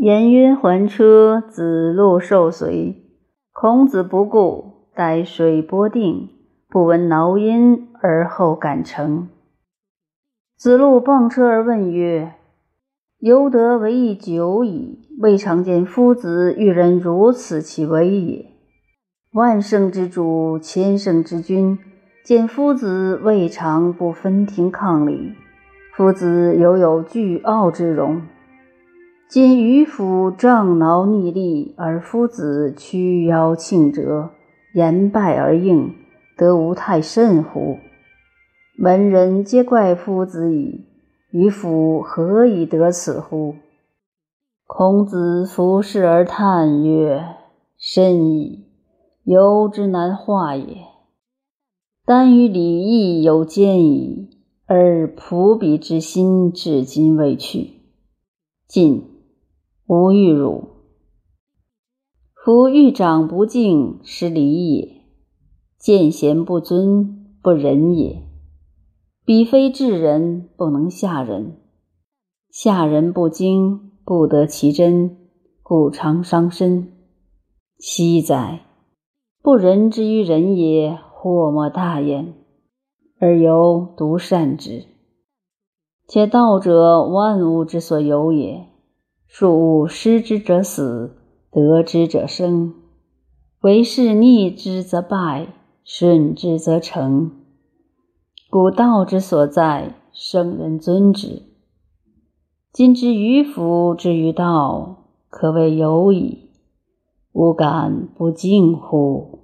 颜渊还车，子路受随。孔子不顾，待水波定，不闻挠音，而后敢乘。子路傍车而问曰：“由得为义久矣，未尝见夫子遇人如此其威也。万圣之主，千圣之君，见夫子未尝不分庭抗礼。夫子犹有倨傲之容。今渔夫杖挠逆力，而夫子屈腰庆折，言败而应，得无太甚乎？”门人皆怪夫子矣，渔夫何以得此乎？孔子俯视而叹曰：“深矣，由之难化也。单于礼义有间矣，而仆彼之心至今未去。晋，吾欲汝。夫欲长不敬，失礼也；见贤不尊，不仁也。”彼非智人，不能下人；下人不精，不得其真，故常伤身。惜哉！不仁之于人也，祸莫大焉，而犹独善之。且道者，万物之所有也。庶失之者死，得之者生。为是逆之则败，顺之则成。故道之所在，圣人尊之。今之愚夫之于道，可谓有矣。吾敢不敬乎？